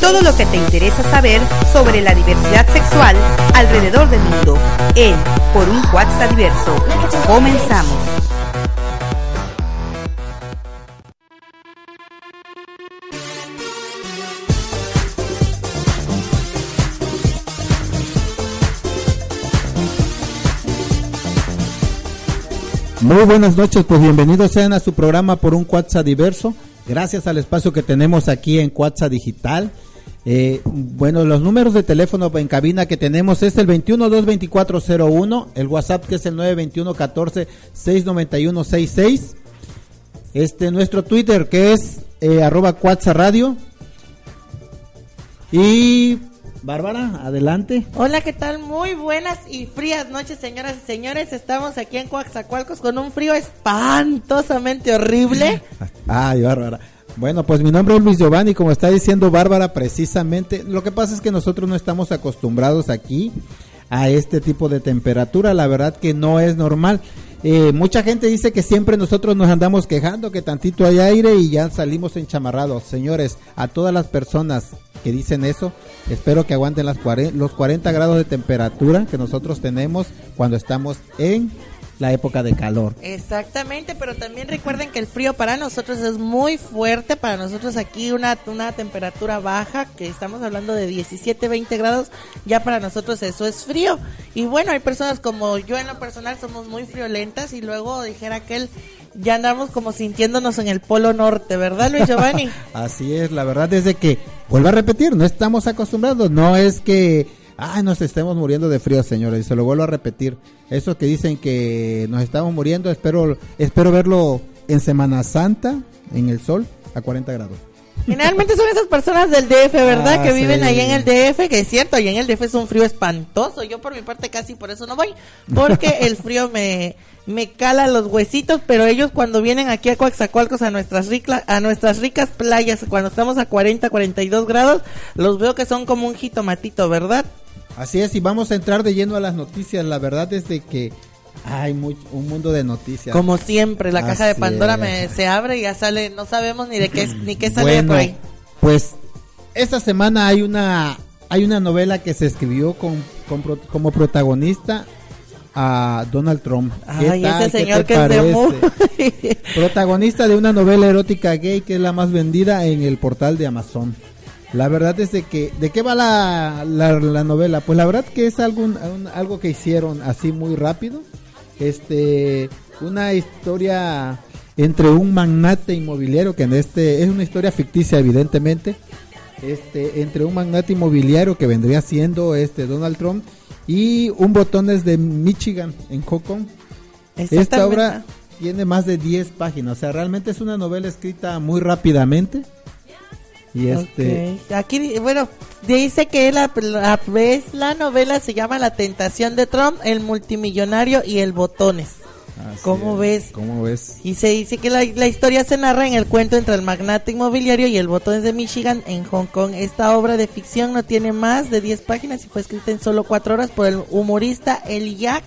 Todo lo que te interesa saber sobre la diversidad sexual alrededor del mundo en Por un WhatsApp Diverso. Comenzamos. Muy buenas noches, pues bienvenidos sean a su programa por un WhatsApp diverso. Gracias al espacio que tenemos aquí en WhatsApp Digital. Eh, bueno, los números de teléfono en cabina que tenemos es el 2122401, el WhatsApp que es el 921-14-691-66. Este, nuestro Twitter que es eh, arroba Radio. Y Bárbara, adelante. Hola, ¿qué tal? Muy buenas y frías noches, señoras y señores. Estamos aquí en Coaxacualcos con un frío espantosamente horrible. Ay, Bárbara. Bueno, pues mi nombre es Luis Giovanni, como está diciendo Bárbara, precisamente, lo que pasa es que nosotros no estamos acostumbrados aquí a este tipo de temperatura, la verdad que no es normal. Eh, mucha gente dice que siempre nosotros nos andamos quejando, que tantito hay aire y ya salimos enchamarrados. Señores, a todas las personas que dicen eso, espero que aguanten las los 40 grados de temperatura que nosotros tenemos cuando estamos en la época de calor. Exactamente, pero también recuerden que el frío para nosotros es muy fuerte, para nosotros aquí una, una temperatura baja, que estamos hablando de 17, 20 grados, ya para nosotros eso es frío. Y bueno, hay personas como yo en lo personal somos muy friolentas y luego dijera que él ya andamos como sintiéndonos en el polo norte, ¿verdad Luis Giovanni? Así es, la verdad es de que, vuelvo a repetir, no estamos acostumbrados, no es que ay, nos estemos muriendo de frío, señores, y se lo vuelvo a repetir. Eso que dicen que nos estamos muriendo, espero, espero verlo en Semana Santa, en el sol, a 40 grados. Generalmente son esas personas del DF, ¿verdad? Ah, que viven ahí en el DF, que es cierto, ahí en el DF es un frío espantoso. Yo por mi parte casi por eso no voy, porque el frío me, me cala los huesitos, pero ellos cuando vienen aquí a Coaxacualcos a nuestras ricas, a nuestras ricas playas, cuando estamos a 40, 42 grados, los veo que son como un jitomatito, ¿verdad? Así es, y vamos a entrar de lleno a las noticias. La verdad es de que hay un mundo de noticias. Como siempre, la caja de Pandora me, se abre y ya sale, no sabemos ni de qué ni qué sale por ahí. Pues esta semana hay una hay una novela que se escribió con, como protagonista a Donald Trump. Ay, ese señor que es Protagonista de una novela erótica gay que es la más vendida en el portal de Amazon. La verdad es de que, ¿de qué va la, la, novela? Pues la verdad que es algo, algo que hicieron así muy rápido. Este, una historia entre un magnate inmobiliario, que en este, es una historia ficticia evidentemente, este, entre un magnate inmobiliario que vendría siendo este Donald Trump y un botones de Michigan en Hong Esta obra tiene más de 10 páginas, o sea, realmente es una novela escrita muy rápidamente y este. Aquí, bueno, dice que la, la, la novela se llama La tentación de Trump, el multimillonario y el botones. ¿Cómo ves? ¿Cómo ves? Y se dice que la, la, historia se narra en el cuento entre el magnate inmobiliario y el botones de Michigan en Hong Kong. Esta obra de ficción no tiene más de 10 páginas y fue escrita en solo 4 horas por el humorista Eliak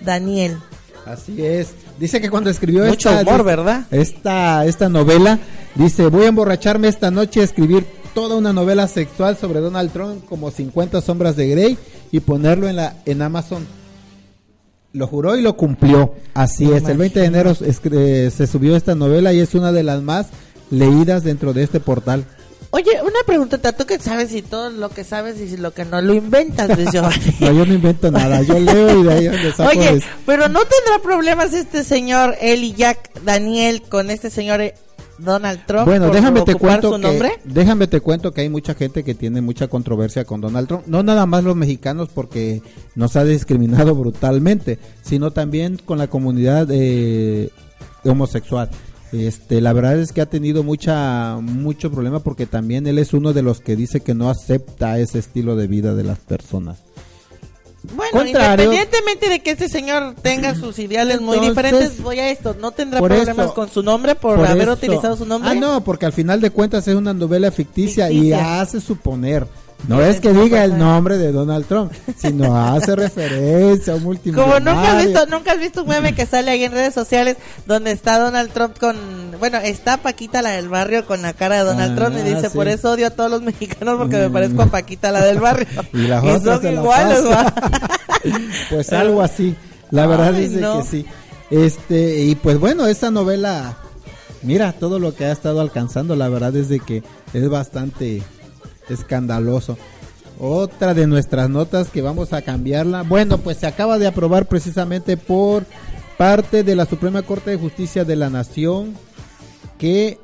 Daniel. Así es. Dice que cuando escribió Mucho esta, humor, ¿verdad? esta, esta novela, dice, voy a emborracharme esta noche a escribir toda una novela sexual sobre Donald Trump como 50 sombras de Grey y ponerlo en, la, en Amazon. Lo juró y lo cumplió. Así es, el 20 de enero se subió esta novela y es una de las más leídas dentro de este portal. Oye, una pregunta, ¿tú qué sabes y todo lo que sabes y lo que no lo inventas, Giovanni? no, yo no invento nada, yo leo y de ahí donde saco Oye, pero ¿no tendrá problemas este señor Eli Jack Daniel con este señor eh, Donald Trump bueno, déjame te cuento su nombre? déjame te cuento que hay mucha gente que tiene mucha controversia con Donald Trump, no nada más los mexicanos porque nos ha discriminado brutalmente, sino también con la comunidad eh, homosexual. Este, la verdad es que ha tenido mucha mucho problema porque también él es uno de los que dice que no acepta ese estilo de vida de las personas. Bueno, independientemente de que este señor tenga sus ideales muy diferentes, voy a esto, no tendrá problemas con su nombre por, haber utilizado su nombre. Ah, no, porque al final de cuentas es una novela ficticia, y hace suponer No es que diga el nombre de Donald Trump, sino hace referencia a un multimillonario. Como nunca has visto, nunca has visto un meme que sale ahí en redes sociales donde está Donald Trump con, bueno, está Paquita la del barrio con la cara de Donald Ah, Trump y dice, sí. por eso odio a todos los mexicanos porque me parezco a Paquita la del barrio. Y las Y son la iguales. ¿va? Pues algo así. La verdad Ay, dice no. que sí. Este, y pues bueno, esta novela, mira todo lo que ha estado alcanzando, la verdad es de que es bastante escandaloso. Otra de nuestras notas que vamos a cambiarla. Bueno, pues se acaba de aprobar precisamente por parte de la Suprema Corte de Justicia de la Nación que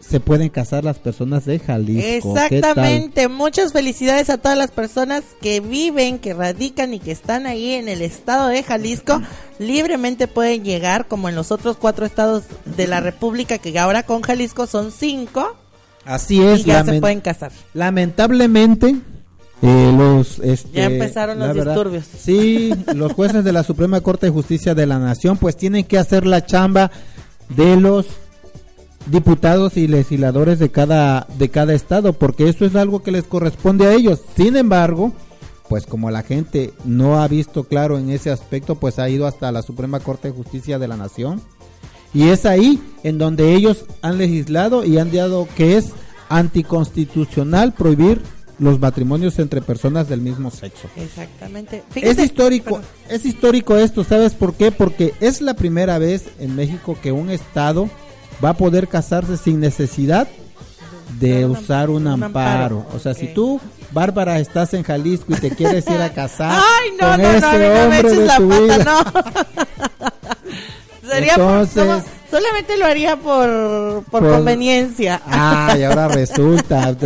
se pueden casar las personas de Jalisco. Exactamente, muchas felicidades a todas las personas que viven, que radican y que están ahí en el estado de Jalisco. Libremente pueden llegar, como en los otros cuatro estados de la República, que ahora con Jalisco son cinco, Así y es, ya se pueden casar. Lamentablemente, eh, los este, Ya empezaron los disturbios. Sí, los jueces de la Suprema Corte de Justicia de la Nación, pues tienen que hacer la chamba de los diputados y legisladores de cada de cada estado, porque eso es algo que les corresponde a ellos. Sin embargo, pues como la gente no ha visto claro en ese aspecto, pues ha ido hasta la Suprema Corte de Justicia de la Nación. Y es ahí en donde ellos han legislado y han dado que es anticonstitucional prohibir los matrimonios entre personas del mismo sexo. Exactamente. Es histórico, perdón. es histórico esto, ¿sabes por qué? Porque es la primera vez en México que un estado va a poder casarse sin necesidad de usar un un amparo. amparo, O sea, si tú, Bárbara, estás en Jalisco y te quieres ir a casar Ay, no, con no, ese no me hombre de tu vida. Sería por- Entonces- no, solamente lo haría por, por, Por- conveniencia. Ah, y ahora resulta,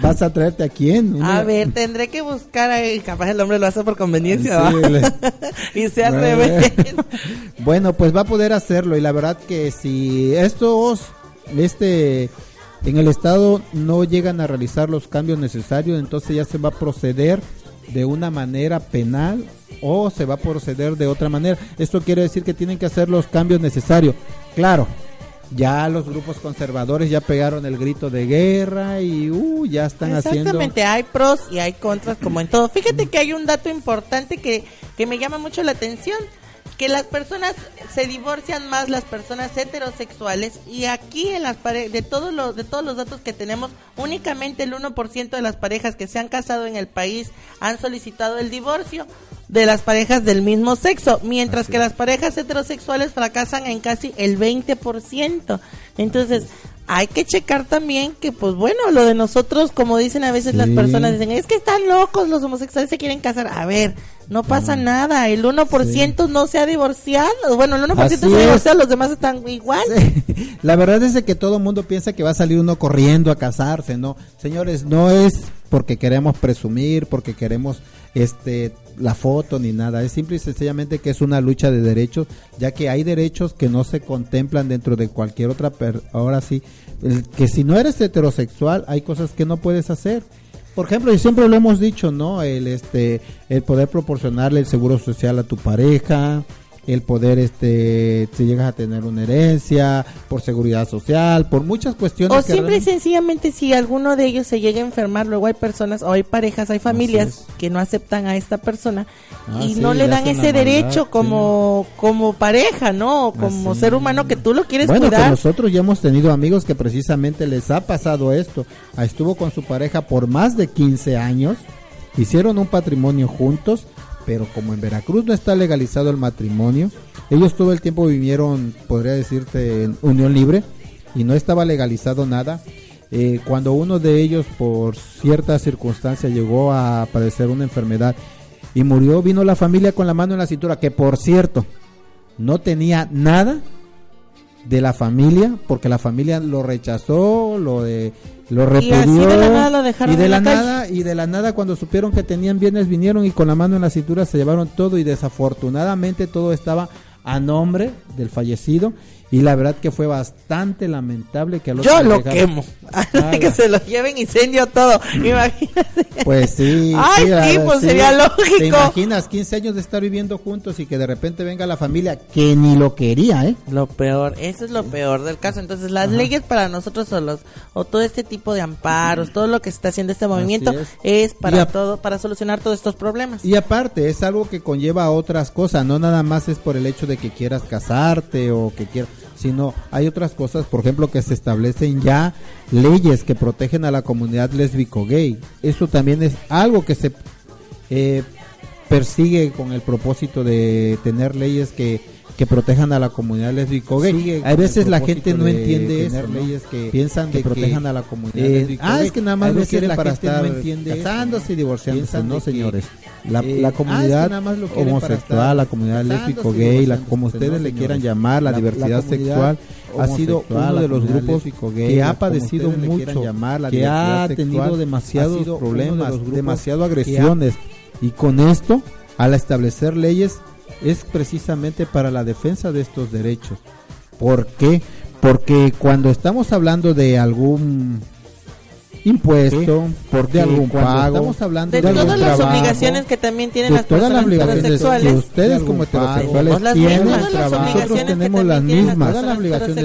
¿vas a traerte a quién? Una- A ver, tendré que buscar ahí, capaz el hombre lo hace por conveniencia, Sí, le- y se al Bueno. revés. Bueno, pues va a poder hacerlo y la verdad que si estos, este, en el estado no llegan a realizar los cambios necesarios, entonces ya se va a proceder de una manera penal o se va a proceder de otra manera. Esto quiere decir que tienen que hacer los cambios necesarios. Claro, ya los grupos conservadores ya pegaron el grito de guerra y uh, ya están haciendo... Exactamente, hay pros y hay contras como en todo. Fíjate que hay un dato importante que, que me llama mucho la atención, que las personas se divorcian más las personas heterosexuales y aquí en las pare- de todos los de todos los datos que tenemos, únicamente el 1% de las parejas que se han casado en el país han solicitado el divorcio de las parejas del mismo sexo, mientras Así que las parejas heterosexuales fracasan en casi el 20%. Entonces, hay que checar también que, pues bueno, lo de nosotros, como dicen a veces las personas, dicen, es que están locos, los homosexuales se quieren casar. A ver, no pasa nada, el 1% no se ha divorciado. Bueno, el 1% Así se ha divorciado, los demás están igual. Sí. La verdad es de que todo el mundo piensa que va a salir uno corriendo a casarse, ¿no? Señores, no es porque queremos presumir, porque queremos este la foto ni nada, es simple y sencillamente que es una lucha de derechos, ya que hay derechos que no se contemplan dentro de cualquier otra per ahora sí, el- que si no eres heterosexual hay cosas que no puedes hacer. Por ejemplo, y siempre lo hemos dicho, ¿no? El este el poder proporcionarle el seguro social a tu pareja, el poder este si llegas a tener una herencia por seguridad social por muchas cuestiones O que simple y sencillamente si alguno de ellos se llega a enfermar, luego hay personas o hay parejas, hay familias es. que no aceptan a esta persona Ah, y sí, no le dan ese maldad, derecho sí. como como pareja, ¿no? O Como Así. ser humano que tú lo quieres bueno que cuidar. nosotros ya hemos tenido amigos que precisamente les ha pasado esto Ah, estuvo con su pareja por más de 15 años hicieron un patrimonio juntos pero como en Veracruz no está legalizado el matrimonio ellos todo el tiempo vivieron podría decirte en unión libre y no estaba legalizado nada. Eh, cuando uno de ellos por cierta circunstancia llegó a padecer una enfermedad y murió vino la familia con la mano en la cintura que por cierto no tenía nada de la familia porque la familia lo rechazó lo de lo Y así repudió de la nada lo dejaron y de en la la calle. nada y de la nada cuando supieron que tenían bienes vinieron y con la mano en la cintura se llevaron todo y desafortunadamente todo estaba a nombre del fallecido y la verdad que fue bastante lamentable que a los Yo lo quemo. que se lo lleven incendio todo. Imagínate. Pues sí. Ay, sí, pues sería lógico. ¿Te imaginas 15 años de estar viviendo juntos y que de repente venga la familia que ni lo quería, eh? Lo peor, eso es lo peor del caso. Entonces, las leyes para nosotros solos, o todo este tipo de amparos, todo lo que se está haciendo este movimiento, es. para todo, para solucionar todos estos problemas. Y aparte, es algo que conlleva otras cosas, no nada más es por el hecho de que quieras casarte o que quieras sino hay otras cosas, por ejemplo, que se establecen ya leyes que protegen a la comunidad lésbico-gay. Eso también es algo que se eh, persigue con el propósito de tener leyes que que protejan a la comunidad lésbico gay. Hay veces la gente no entiende eso, leyes que piensan que protejan a la comunidad eh, Ah, es que nada más lo quieren para estar casándose y divorciándose, no señores. La, eh, ah, comunidad homosexual, la comunidad lésbico gay, la, como ustedes le quieran llamar, la, diversidad sexual ha sido uno de los grupos que ha padecido mucho, que ha tenido demasiados problemas, demasiado agresiones. Y con esto al establecer leyes es precisamente para la defensa de estos derechos. ¿Por qué? Porque cuando estamos hablando de algún impuesto, por de algún pago, estamos hablando de, todas las obligaciones que también tienen las todas personas las heterosexuales. Que ustedes como heterosexuales tienen, nosotros tenemos las mismas.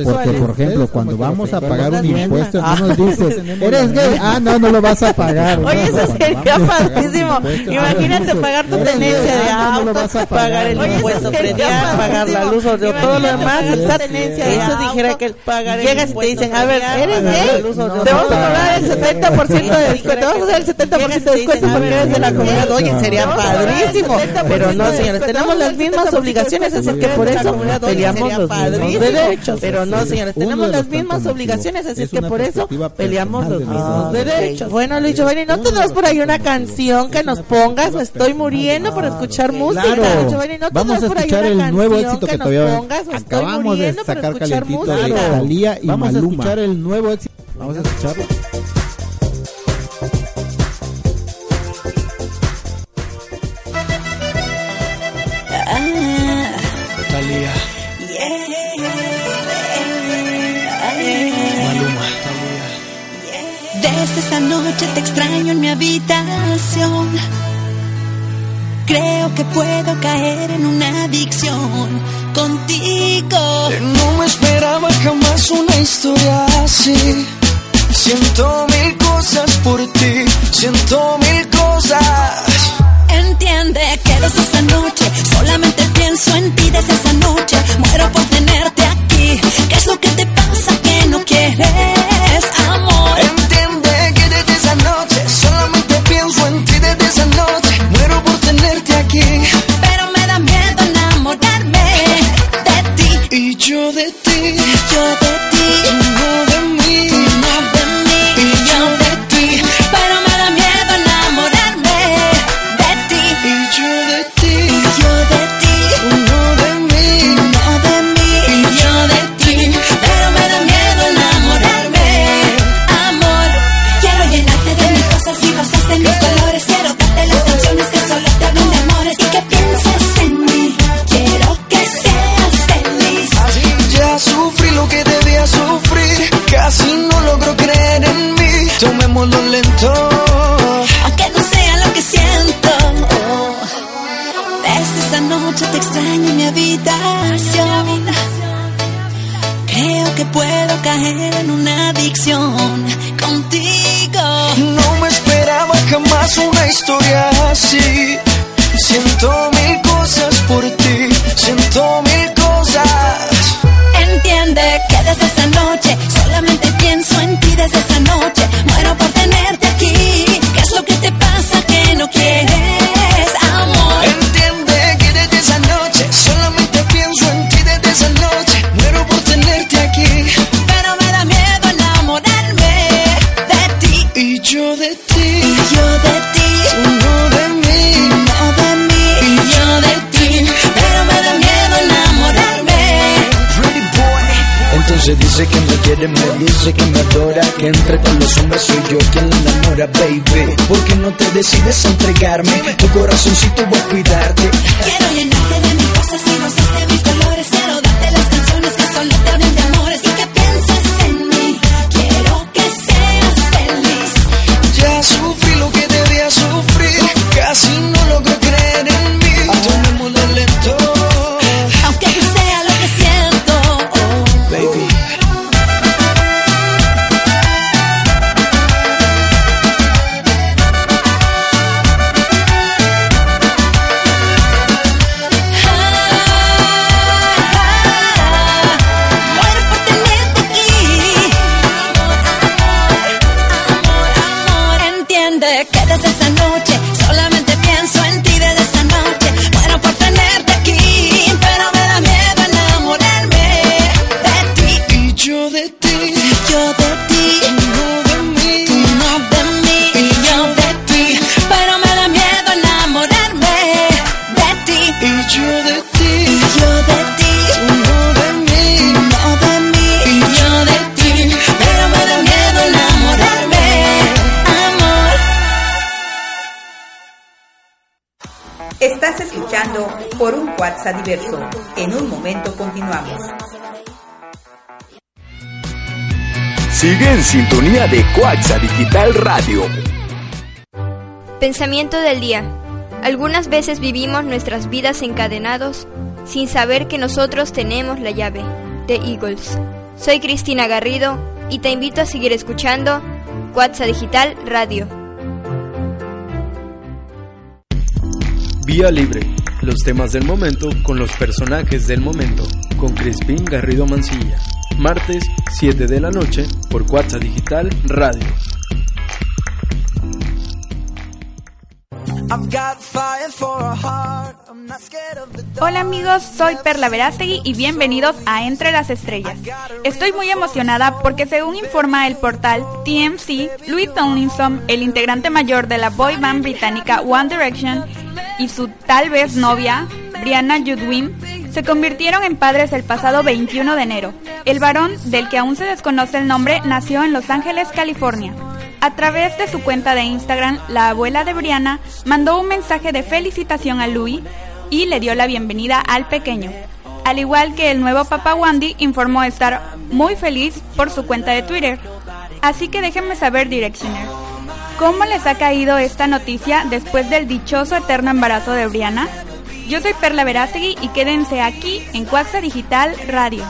Porque por ejemplo, cuando vamos a pagar un impuesto, no nos dicen, "Eres gay, ah, no, no lo vas a pagar." Oye, eso sería padrísimo. Imagínate pagar tu tenencia de auto, pagar el impuesto predial, pagar la luz o todo lo demás, esa tenencia de Eso dijera que llegas y te dicen, "A ver, eres gay, te vamos a pagar el 70% de descuento. Vamos a hacer el 70% de descuento porque eres de la comunidad. Oye, sería padrísimo. Pero no, señores, tenemos las mismas obligaciones, así que por eso peleamos los mismos derechos. Pero no, señores, tenemos las mismas obligaciones, así que por eso peleamos los mismos derechos. Bueno, Luis Giovanni, ¿no tendrás por ahí una canción que nos pongas? Me estoy muriendo por escuchar música. Giovanni, ¿no Vamos a escuchar el nuevo éxito que todavía acabamos de sacar calentito de Talía y Vamos a escuchar el nuevo éxito. Vamos a escucharlo. Esa noche te extraño en mi habitación. Creo que puedo caer en una adicción contigo. No me esperaba jamás una historia así. Siento mil cosas por ti, siento mil cosas. Entiende que desde esa noche solamente pienso en ti desde esa noche. Muero por tenerte aquí. ¿Qué es lo que dice que me adora Que entre todos los hombres soy yo quien la enamora, baby ¿Por qué no te decides a entregarme? Tu corazoncito voy a cuidarte Quiero llenarte de mis cosas y rosas de mis colores. Diverso. En un momento continuamos. Sigue en sintonía de Coaxa Digital Radio. Pensamiento del día. Algunas veces vivimos nuestras vidas encadenados sin saber que nosotros tenemos la llave. The Eagles. Soy Cristina Garrido y te invito a seguir escuchando WhatsApp Digital Radio. Vía Libre, los temas del momento con los personajes del momento, con Crispín Garrido Mancilla. Martes, 7 de la noche, por WhatsApp Digital Radio. Hola amigos, soy Perla Verástegui y bienvenidos a Entre las Estrellas. Estoy muy emocionada porque según informa el portal TMC, Louis Tomlinson, el integrante mayor de la boy band británica One Direction, y su tal vez novia, Brianna Judwin, se convirtieron en padres el pasado 21 de enero. El varón, del que aún se desconoce el nombre, nació en Los Ángeles, California. A través de su cuenta de Instagram, la abuela de Brianna mandó un mensaje de felicitación a Louis y le dio la bienvenida al pequeño. Al igual que el nuevo papá Wandy informó estar muy feliz por su cuenta de Twitter. Así que déjenme saber, Directioner, ¿cómo les ha caído esta noticia después del dichoso eterno embarazo de Brianna? Yo soy Perla Verástegui y quédense aquí en Cuaxa Digital Radio.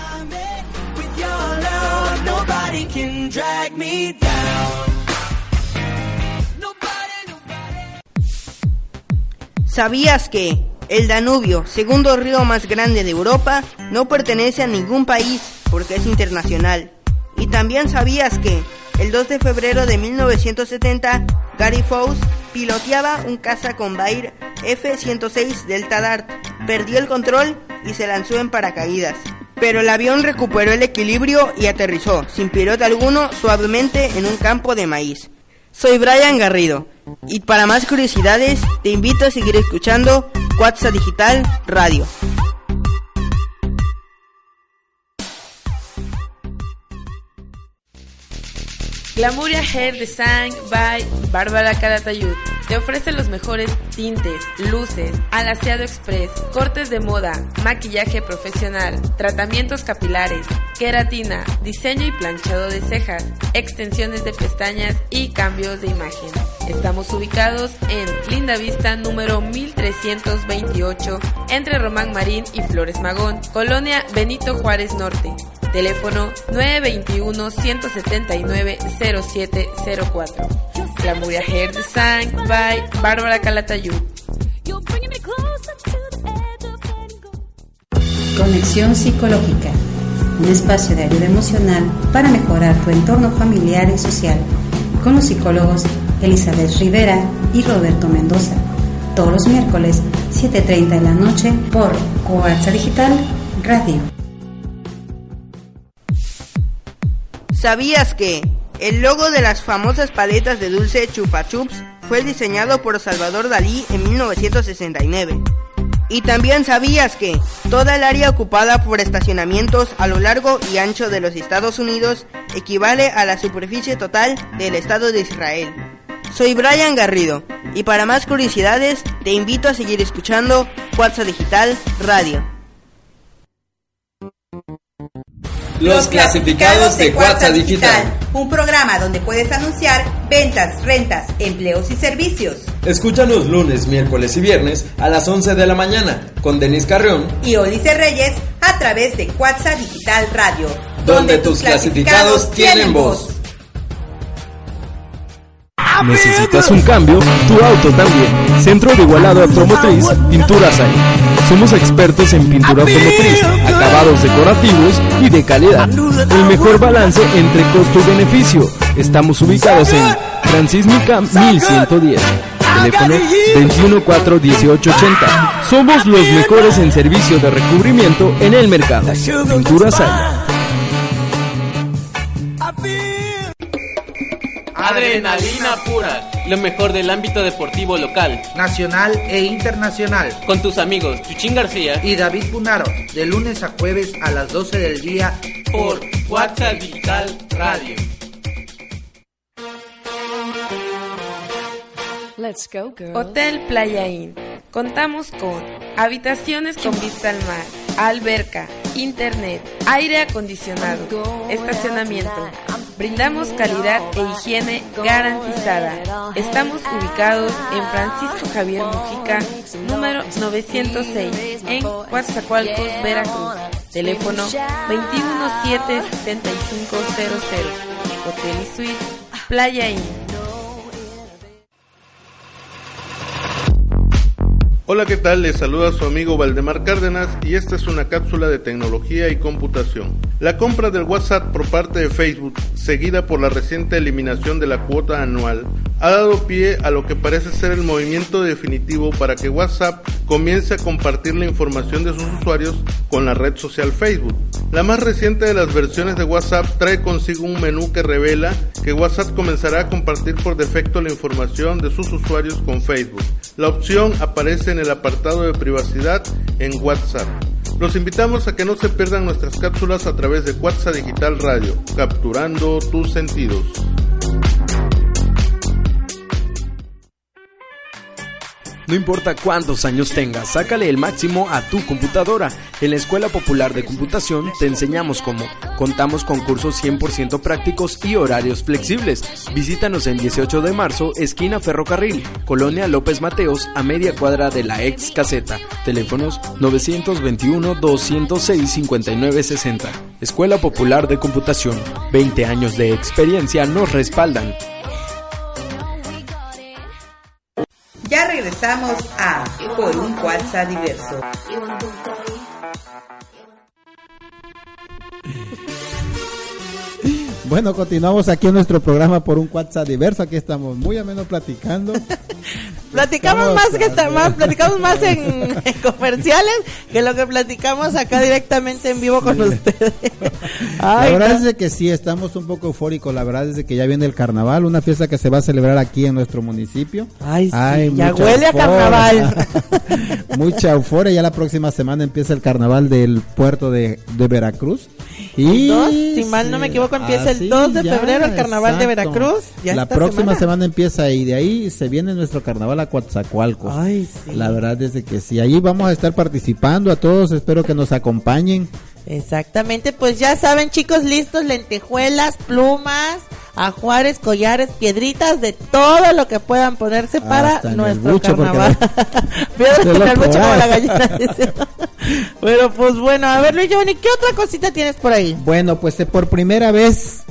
¿Sabías que el Danubio, segundo río más grande de Europa, no pertenece a ningún país porque es internacional? Y también sabías que el 2 de febrero de 1970, Gary Fox piloteaba un caza con Bair F-106 Delta Dart, perdió el control y se lanzó en paracaídas. Pero el avión recuperó el equilibrio y aterrizó, sin piloto alguno, suavemente en un campo de maíz. Soy Brian Garrido y para más curiosidades te invito a seguir escuchando WhatsApp Digital Radio. Glamuria Hair Design by Bárbara Caratayud. Te ofrece los mejores tintes, luces, alaciado express, cortes de moda, maquillaje profesional, tratamientos capilares, queratina, diseño y planchado de cejas, extensiones de pestañas y cambios de imagen. Estamos ubicados en Linda Vista número 1328 entre Román Marín y Flores Magón, Colonia Benito Juárez Norte. Teléfono 921-179-0704. Glamuria Hair Design by Bárbara Calatayud. Conexión Psicológica, un espacio de ayuda emocional para mejorar tu entorno familiar y social, con los psicólogos Elizabeth Rivera y Roberto Mendoza, todos los miércoles 7.30 de la noche por Coaxa Digital Radio. ¿Sabías que el logo de las famosas paletas de dulce Chupa Chups fue diseñado por Salvador Dalí en 1969? Y también sabías que toda el área ocupada por estacionamientos a lo largo y ancho de los Estados Unidos equivale a la superficie total del Estado de Israel. Soy Brian Garrido y para más curiosidades te invito a seguir escuchando WhatsApp Digital Radio. Los clasificados de WhatsApp Digital. Un programa donde puedes anunciar ventas, rentas, empleos y servicios. Escúchanos lunes, miércoles y viernes a las 11 de la mañana con Denis Carrión, Y Olice Reyes a través de WhatsApp Digital Radio. donde tus clasificados tienen voz. ¿Necesitas un cambio? Tu auto también. Centro de Igualado Automotriz, Pinturas ahí. Somos expertos en pintura automotriz, acabados decorativos y de calidad. El mejor balance entre costo y beneficio. Estamos ubicados en Gran Sísmica 1110. Teléfono 214-1880. Somos los mejores en servicio de recubrimiento en el mercado. Pintura Saya. Adrenalina pura, lo mejor del ámbito deportivo local, nacional e internacional. Con tus amigos Chuchín García y David Punaro, de lunes a jueves a las 12 del día por WhatsApp Digital Radio. Let's go, Hotel Playa Inn. Contamos con habitaciones con vista al mar, alberca, internet, aire acondicionado, estacionamiento. Brindamos calidad e higiene garantizada. Estamos ubicados en Francisco Javier Mujica, número 906, en Coatzacoalcos, Veracruz. Teléfono 217-6500. Hotel y Suite Playa Inn. Hola, ¿qué tal? Les saluda su amigo Valdemar Cárdenas y esta es una cápsula de tecnología y computación. La compra del WhatsApp por parte de Facebook, seguida por la reciente eliminación de la cuota anual, ha dado pie a lo que parece ser el movimiento definitivo para que WhatsApp comience a compartir la información de sus usuarios con la red social Facebook. La más reciente de las versiones de WhatsApp trae consigo un menú que revela que WhatsApp comenzará a compartir por defecto la información de sus usuarios con Facebook. La opción aparece en el apartado de privacidad en WhatsApp. Los invitamos a que no se pierdan nuestras cápsulas a través de WhatsApp Digital Radio, capturando tus sentidos. No importa cuántos años tengas, sácale el máximo a tu computadora. En la Escuela Popular de Computación te enseñamos cómo. Contamos con cursos 100% prácticos y horarios flexibles. Visítanos en 18 de marzo, esquina Ferrocarril, Colonia López Mateos, a media cuadra de la ex caseta. Teléfonos 921-206-5960. Escuela Popular de Computación. 20 años de experiencia nos respaldan. Ya regresamos a Por un WhatsApp diverso. Bueno, continuamos aquí en nuestro programa por un WhatsApp diverso. Aquí estamos muy a menos platicando. platicamos más que más, platicamos más en, comerciales que lo que platicamos acá directamente en vivo con ustedes. la verdad es que sí, estamos un poco eufóricos. La verdad es que ya viene el carnaval, una fiesta que se va a celebrar aquí en nuestro municipio. Ay, sí, ya huele a carnaval. mucha euforia. Ya la próxima semana empieza el carnaval del puerto de, de Veracruz. Y si mal no me equivoco, empieza el 2 de febrero el carnaval de Veracruz. la próxima semana. empieza y de ahí se viene nuestro carnaval a Coatzacoalcos. Ay, La verdad es que sí, ahí vamos a estar participando a todos, espero que nos acompañen. Exactamente, pues ya saben chicos, listos, lentejuelas, plumas, ajuares, collares, piedritas, de todo lo que puedan ponerse para nuestro carnaval. Piedras en el bucho como la gallina. Pero pues bueno, a ver Luis Giovanni, ¿qué otra cosita tienes por ahí? Bueno, pues eh, por primera vez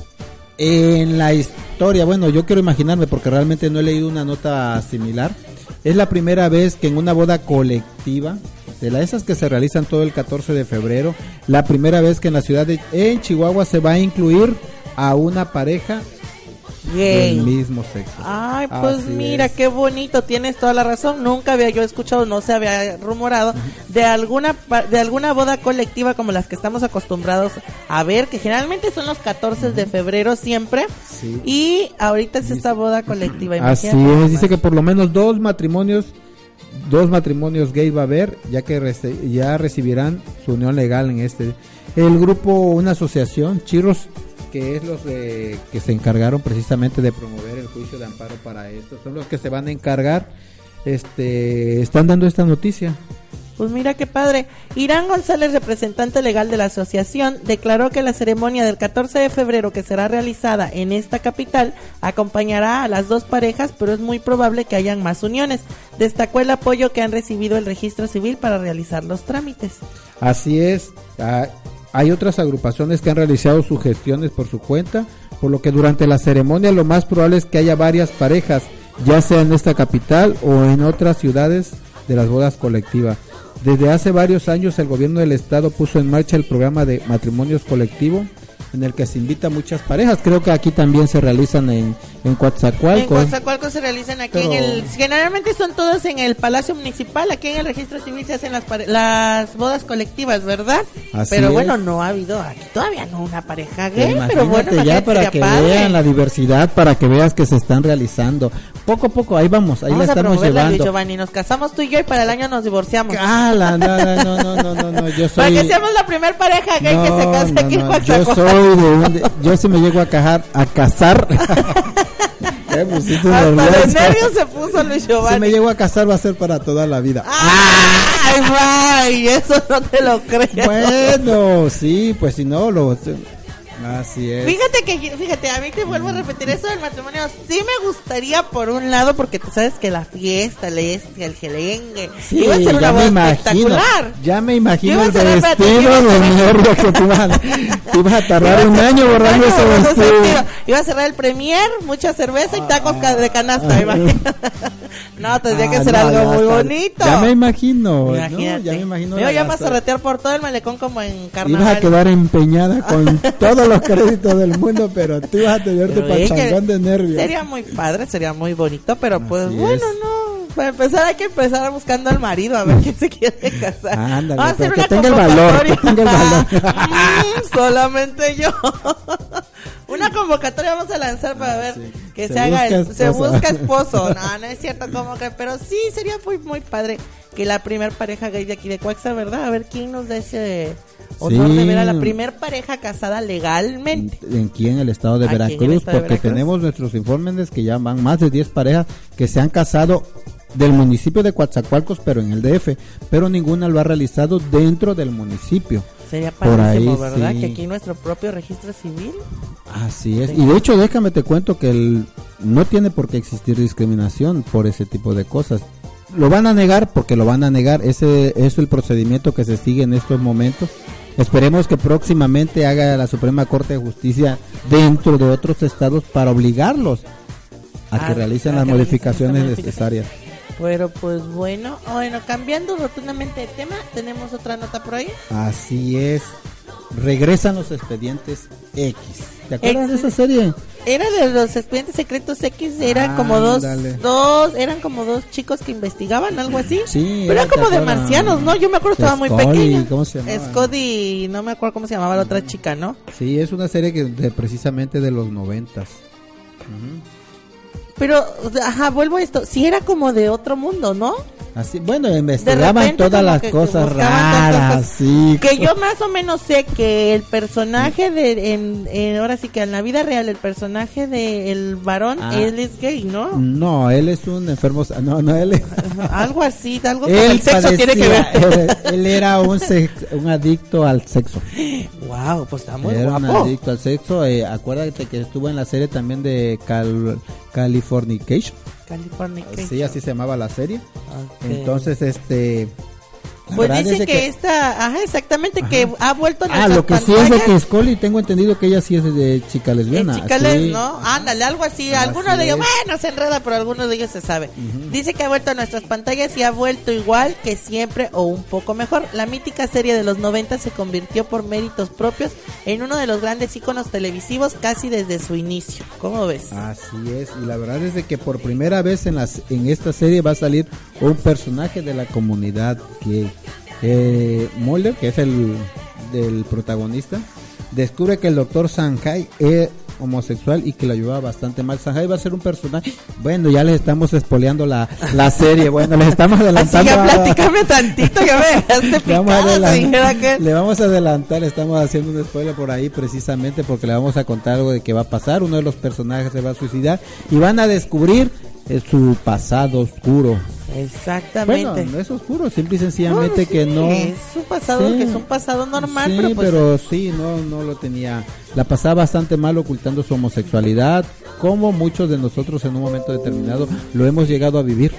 en la historia, bueno, yo quiero imaginarme porque realmente no he leído una nota similar. Es la primera vez que en una boda colectiva de las esas que se realizan todo el 14 de febrero, la primera vez que en la ciudad de en Chihuahua se va a incluir a una pareja del mismo sexo. Ay, pues mira, qué bonito, tienes toda la razón. Nunca había yo escuchado, no se había rumorado de alguna de alguna boda colectiva como las que estamos acostumbrados a ver, que generalmente son los 14 de febrero siempre. Y ahorita es esta boda colectiva. Así es, dice que por lo menos dos matrimonios dos matrimonios gay va a haber, ya que ya recibirán su unión legal en este. El grupo, una asociación, Chirros, que es los que se encargaron precisamente de promover el juicio de amparo para esto, son los que se van a encargar, este, están dando esta noticia. Pues mira qué padre. Irán González, representante legal de la asociación, declaró que la ceremonia del 14 de febrero que será realizada en esta capital acompañará a las dos parejas, pero es muy probable que hayan más uniones. Destacó el apoyo que han recibido el registro civil para realizar los trámites. Así es. Ah, hay otras agrupaciones que han realizado sus gestiones por su cuenta, por lo que durante la ceremonia lo más probable es que haya varias parejas, ya sea en esta capital o en otras ciudades de las bodas colectivas. Desde hace varios años el gobierno del estado puso en marcha el programa de matrimonios colectivos en el que se invita a muchas parejas. Creo que aquí también se realizan en, en Coatzacoalcos. En Coatzacoalcos se realizan aquí Pero- en el... Generalmente son todos en el Palacio Municipal, aquí en el registro civil se hacen las, las bodas colectivas, ¿verdad? Así pero es. bueno, no ha habido aquí todavía no una pareja gay, pero Imagínate bueno, ya para que padre. vean la diversidad, para que veas que se están realizando. Poco a poco, ahí vamos, ahí Vamos la a estamos promoverla, Luis llevando. Giovanni, nos casamos tú y yo y para el año nos divorciamos. Ah, la- no, no, no, no, no, no, no, yo Para soy... que seamos la primera pareja gay que se No, casa no, aquí en no, yo soy de un... yo si me llego a cajar, a casar... Me pusiste Hasta de nervios se puso Luis Si Giovanni. me llego a casar va a ser para toda la vida. Ay, ay, eso no te lo creo. Bueno, sí, pues si no, lo... Así es. Fíjate que, fíjate, a mí te vuelvo a repetir eso del matrimonio. Sí me gustaría por un lado, porque tú sabes que la fiesta, el este, el gelengue, Sí, iba a ser una boda imagino, espectacular. ya me Yo imagino el yo vestido de nervio que ibas, a- te ibas a tardar un año borrando ese vestido. Iba a cerrar el premier, mucha cerveza y tacos ca- de canasta. imagínate. no, tendría que Ah, ser no, algo muy bonito. Ya me imagino, ¿no? Ya me imagino. La ya vas a retear por todo el malecón como en Ibas carnaval. a quedar empeñada con todos los créditos del mundo, pero tú ibas a tener tu Pero que pachangón de nervios. Sería muy padre, sería muy bonito, pero pues bueno, es. no. Para empezar hay que empezar buscando al marido a ver quién se quiere casar. Ándale, Vamos a hacer pero que una tenga el valor, que convocatoria. tenga el valor. Mm, solamente yo. una convocatoria vamos a lanzar para ver que se, Se haga el, se busca esposo. No, no es cierto como que, pero sí sería muy muy padre que la primer pareja gay de aquí de Cuaxa, ¿verdad? A ver quién nos da ese honor de Sí. ver a la primer pareja casada legalmente. aquí en el estado de Aquí en Veracruz, estado de porque Veracruz. tenemos nuestros informes que ya van más de 10 parejas que se han casado del municipio de Coatzacoalcos, pero en el DF, pero ninguna lo ha realizado dentro del municipio. Sería Por padrísimo, ahí, ¿verdad? sí. Que aquí nuestro propio registro civil. Así es. Y de hecho, déjame te cuento que el- no tiene por qué existir discriminación por ese tipo de cosas. Lo van a negar porque lo van a negar. Ese es el procedimiento que se sigue en estos momentos. Esperemos que próximamente haga la Suprema Corte de Justicia dentro de otros estados para obligarlos a que Ah, realicen a las que modificaciones realicen necesarias. Pero pues bueno, bueno, cambiando rotundamente de tema, tenemos otra nota por ahí. Así es. Regresan los expedientes X. ¿Te acuerdas de esa serie? Era de los expedientes secretos X, eran como dos, dos, eran como dos chicos que investigaban, algo así. Sí, Pero era, eran como ¿te de marcianos, ¿no? Yo me acuerdo estaba muy pequeña. ¿cómo se llamaba? Scotty, no me acuerdo cómo se llamaba la otra chica, ¿no? Sí, es una serie que de, precisamente de los noventas. Pero, o sea, ajá, vuelvo a esto, sí era como de otro mundo, ¿no? Así, bueno, investigaban todas las que- cosas raras, cosas. sí. Que yo más o menos sé que el personaje de, en, en- ahora sí que en la vida real, el personaje de el varón, Ah. él es gay, ¿no? No, él es un enfermo, no, no, él, Algo así, algo con él el sexo tiene que ver. él, él era un, sex- un adicto al sexo. wow, pues está muy era un adicto al sexo. eh, acuérdate que estuvo en la serie también de Cal- Californication. California. Sí, así se llamaba la serie. Entonces, este... Pues verdad dicen de que, esta, ajá, exactamente, que ha vuelto a Ah, lo que sí es de pantallas que Scully, tengo entendido que ella sí es de chica lesbiana. Chicales, sí. ¿no? Ándale, algo así. Así Algunos de ellos, es. bueno, se enreda, pero algunos de ellos se sabe. Dice que ha vuelto a nuestras pantallas y ha vuelto igual que siempre o un poco mejor. La mítica serie de los 90 se convirtió por méritos propios en uno de los grandes íconos televisivos casi desde su inicio. ¿Cómo ves? Así es, y la verdad es de que por primera vez en, las, en esta serie va a salir un personaje de la comunidad gay. Eh, Mulder, que es el del protagonista, descubre que el doctor Sanjay es homosexual y que lo ayudaba bastante mal. Sanjay va a ser un personaje. Bueno, ya les estamos espoleando la, la serie. Bueno, les estamos Así adelantando. ya a- platícame tantito, ya me dejaste Le vamos, a picada, que... le vamos a adelantar, estamos haciendo un spoiler por ahí precisamente porque le vamos a contar algo de que va a pasar. Uno de los personajes se va a suicidar y van a descubrir eh, su pasado oscuro. Exactamente. Bueno, no es oscuro, simple y sencillamente No, que no. Es un pasado Sí. que es un pasado normal, Sí, pero pues pero sí, no, no lo tenía. La pasaba bastante mal ocultando su homosexualidad, como muchos de nosotros en un momento determinado lo hemos llegado a vivir.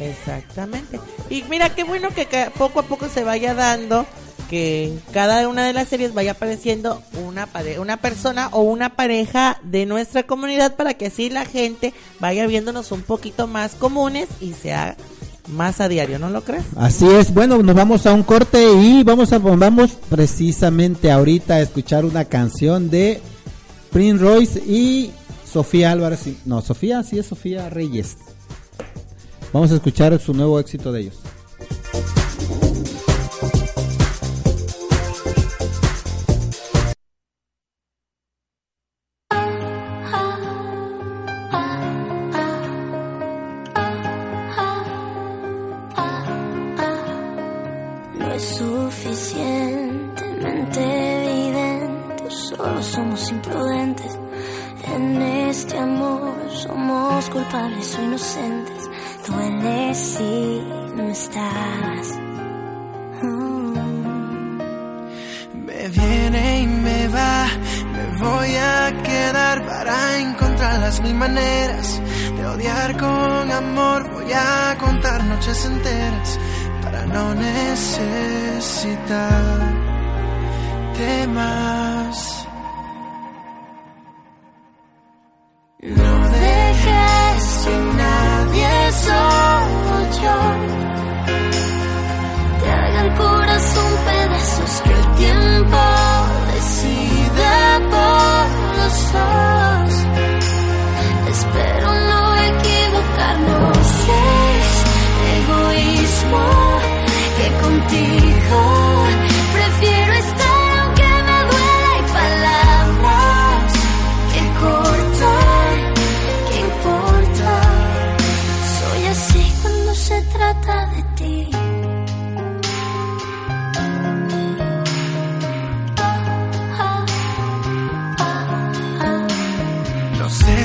Exactamente. Y mira qué bueno que poco a poco se vaya dando que cada una de las series vaya apareciendo una una persona o una pareja de nuestra comunidad para que así la gente vaya viéndonos un poquito más comunes y sea más a diario, ¿no lo crees? Así es, bueno, nos vamos a un corte y vamos a vamos precisamente ahorita a escuchar una canción de Prince Royce y Sofía Álvarez, no, Sofía, sí es Sofía Reyes. Vamos a escuchar su nuevo éxito de ellos. Somos imprudentes. En este amor somos culpables o inocentes. Duele si no estás. Mm. Me viene y me va, me voy a quedar para encontrar las mil maneras de odiar con amor. Voy a contar noches enteras para no necesitar más.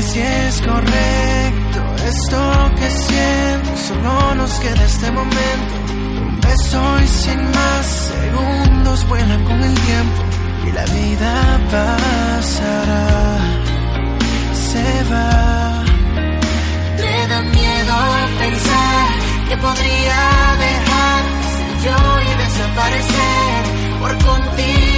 Si es correcto esto que siento, solo nos queda este momento. Un beso y sin más segundos vuelan con el tiempo y la vida pasará, se va. Me da miedo pensar que podría dejar de ser yo y desaparecer. Por contigo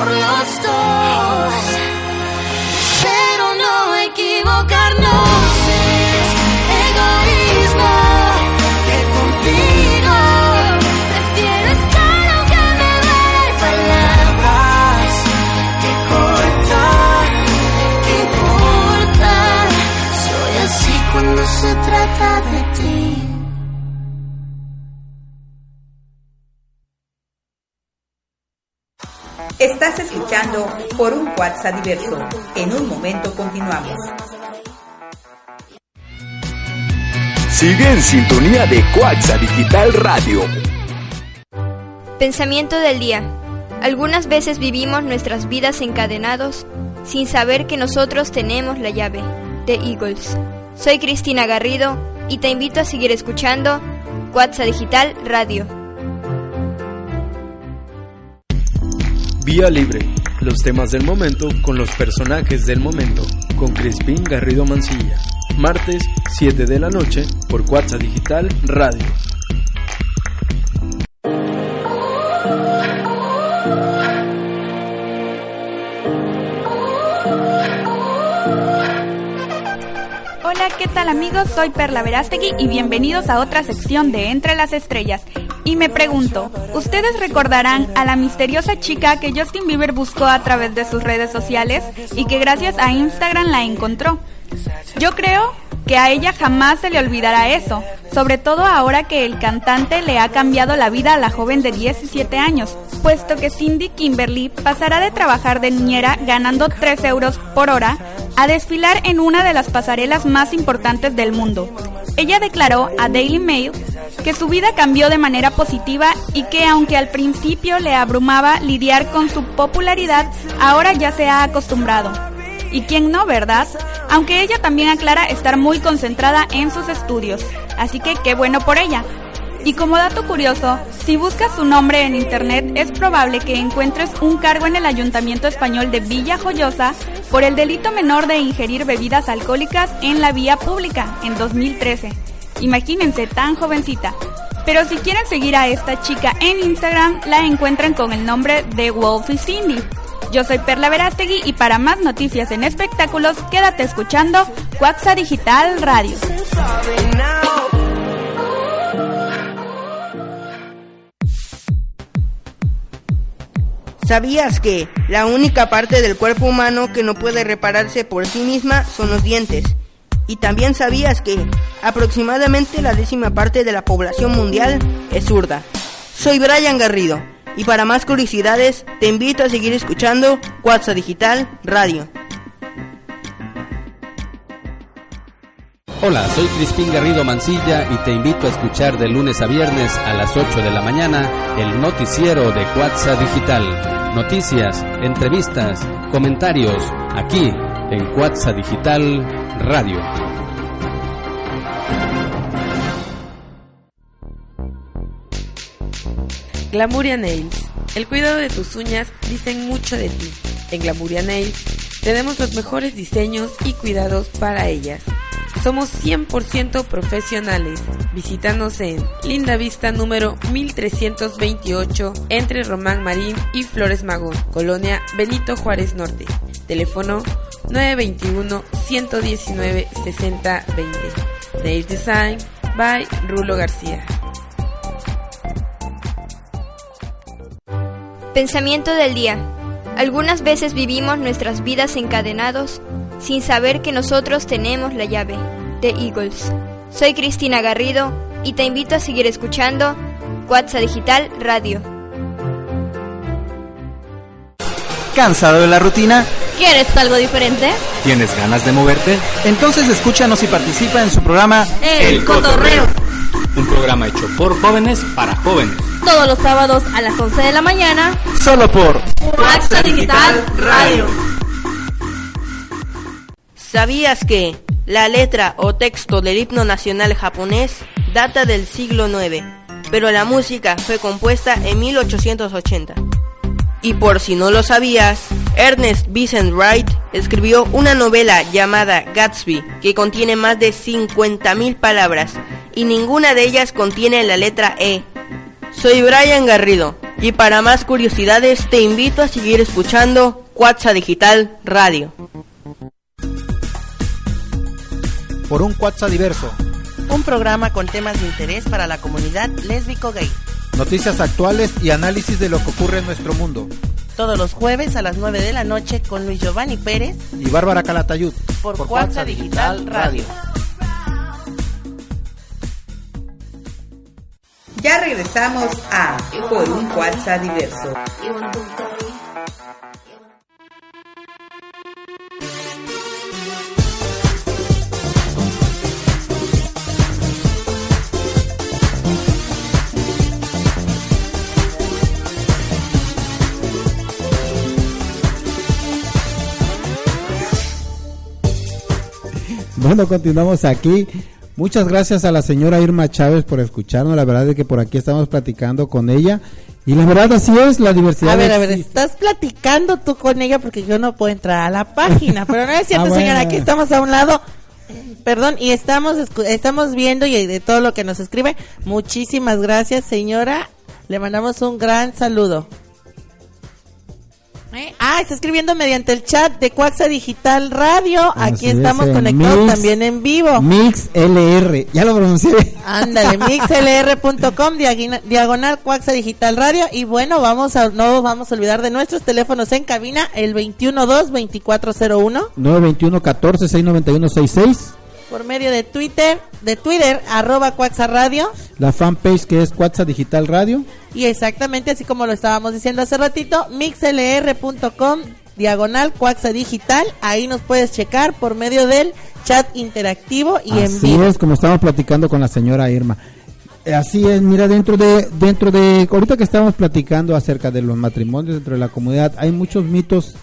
por los dos. Escuchando por un WhatsApp diverso. En un momento continuamos. Sigue en sintonía de Coaxa Digital Radio. Pensamiento del día. Algunas veces vivimos nuestras vidas encadenados sin saber que nosotros tenemos la llave. The Eagles. Soy Cristina Garrido y te invito a seguir escuchando WhatsApp Digital Radio. Vía Libre, los temas del momento con los personajes del momento, con Crispín Garrido Mancilla. Martes, 7 de la noche, por Cuatza Digital Radio. Hola, ¿qué tal amigos? Soy Perla Verástegui y bienvenidos a otra sección de Entre las Estrellas. Y me pregunto, ¿ustedes recordarán a la misteriosa chica que Justin Bieber buscó a través de sus redes sociales y que gracias a Instagram la encontró? Yo creo que a ella jamás se le olvidará eso, sobre todo ahora que el cantante le ha cambiado la vida a la joven de 17 años, puesto que Cindy Kimberly pasará de trabajar de niñera ganando 3 euros por hora a desfilar en una de las pasarelas más importantes del mundo. Ella declaró a Daily Mail que su vida cambió de manera positiva y que aunque al principio le abrumaba lidiar con su popularidad, ahora ya se ha acostumbrado. ¿Y quién no, verdad? Aunque ella también aclara estar muy concentrada en sus estudios, así que qué bueno por ella. Y como dato curioso, si buscas su nombre en internet es probable que encuentres un cargo en el Ayuntamiento Español de Villa Joyosa por el delito menor de ingerir bebidas alcohólicas en la vía pública en 2013. Imagínense, tan jovencita. Pero si quieren seguir a esta chica en Instagram, la encuentran con el nombre de Wolfie Cindy. Yo soy Perla Verástegui y para más noticias en espectáculos, quédate escuchando Cuaxa Digital Radio. ¿Sabías que la única parte del cuerpo humano que no puede repararse por sí misma son los dientes? Y también sabías que aproximadamente la décima parte de la población mundial es zurda. Soy Brian Garrido y para más curiosidades te invito a seguir escuchando WhatsApp Digital Radio. Hola, soy Crispín Garrido Mancilla y te invito a escuchar de lunes a viernes a las 8 de la mañana el noticiero de Cuatza Digital. Noticias, entrevistas, comentarios, aquí en Cuatza Digital Radio. Glamuria Nails. El cuidado de tus uñas dicen mucho de ti. En Glamuria Nails tenemos los mejores diseños y cuidados para ellas. Somos 100% profesionales. Visítanos en Linda Vista número 1328 entre Román Marín y Flores Magón, Colonia Benito Juárez Norte. Teléfono 921 119 6020. Nail Design by Rulo García. Pensamiento del día. Algunas veces vivimos nuestras vidas encadenados sin saber que nosotros tenemos la llave. The Eagles. Soy Cristina Garrido y te invito a seguir escuchando WhatsApp Digital Radio. ¿Cansado de la rutina? ¿Quieres algo diferente? ¿Tienes ganas de moverte? Entonces escúchanos y participa en su programa El, Cotorreo. Un programa hecho por jóvenes para jóvenes. Todos los sábados a las 11 de la mañana. Solo por WhatsApp Digital Radio. ¿Sabías que la letra o texto del himno nacional japonés data del siglo IX, pero la música fue compuesta en 1880? Y por si no lo sabías, Ernest Vincent Wright escribió una novela llamada Gatsby que contiene más de 50.000 palabras y ninguna de ellas contiene la letra E. Soy Brian Garrido y para más curiosidades te invito a seguir escuchando Cuatza Digital Radio. Por un WhatsApp diverso. Un programa con temas de interés para la comunidad lésbico-gay. Noticias actuales y análisis de lo que ocurre en nuestro mundo. Todos los jueves a las 9 de la noche con Luis Giovanni Pérez y Bárbara Calatayud. Por, por WhatsApp Digital Radio. Ya regresamos a Por un WhatsApp diverso. Bueno, continuamos aquí. Muchas gracias a la señora Irma Chávez por escucharnos. La verdad es que por aquí estamos platicando con ella Y la verdad así es, la diversidad. A ver, a ver, estás platicando tú con ella porque yo no puedo entrar a la página, pero no es cierto, Ah, bueno. señora, aquí estamos a un lado. Perdón, y estamos estamos viendo y de todo lo que nos escribe. Muchísimas gracias, señora. Le mandamos un gran saludo. ¿Eh? Ah, está escribiendo mediante el chat de Cuaxa Digital Radio. Aquí Así estamos conectados Mix- también en vivo. Mix LR, ya lo pronuncié. Ándale, mixlr.com, diagonal Cuaxa Digital Radio. Y bueno, vamos a, no vamos a olvidar de nuestros teléfonos en cabina, el 212-2401, 921 14 691 66. Por medio de Twitter, de Twitter, arroba Cuaxa Radio. La fanpage que es Cuatza Digital Radio. Y exactamente así como lo estábamos diciendo hace ratito, mixlr.com, diagonal Cuaxa Digital. Ahí nos puedes checar por medio del chat interactivo y en Así vivo. es, como estamos platicando con la señora Irma. Eh, Así es, mira, dentro de, dentro de, ahorita que estamos platicando acerca de los matrimonios dentro de la comunidad, hay muchos mitos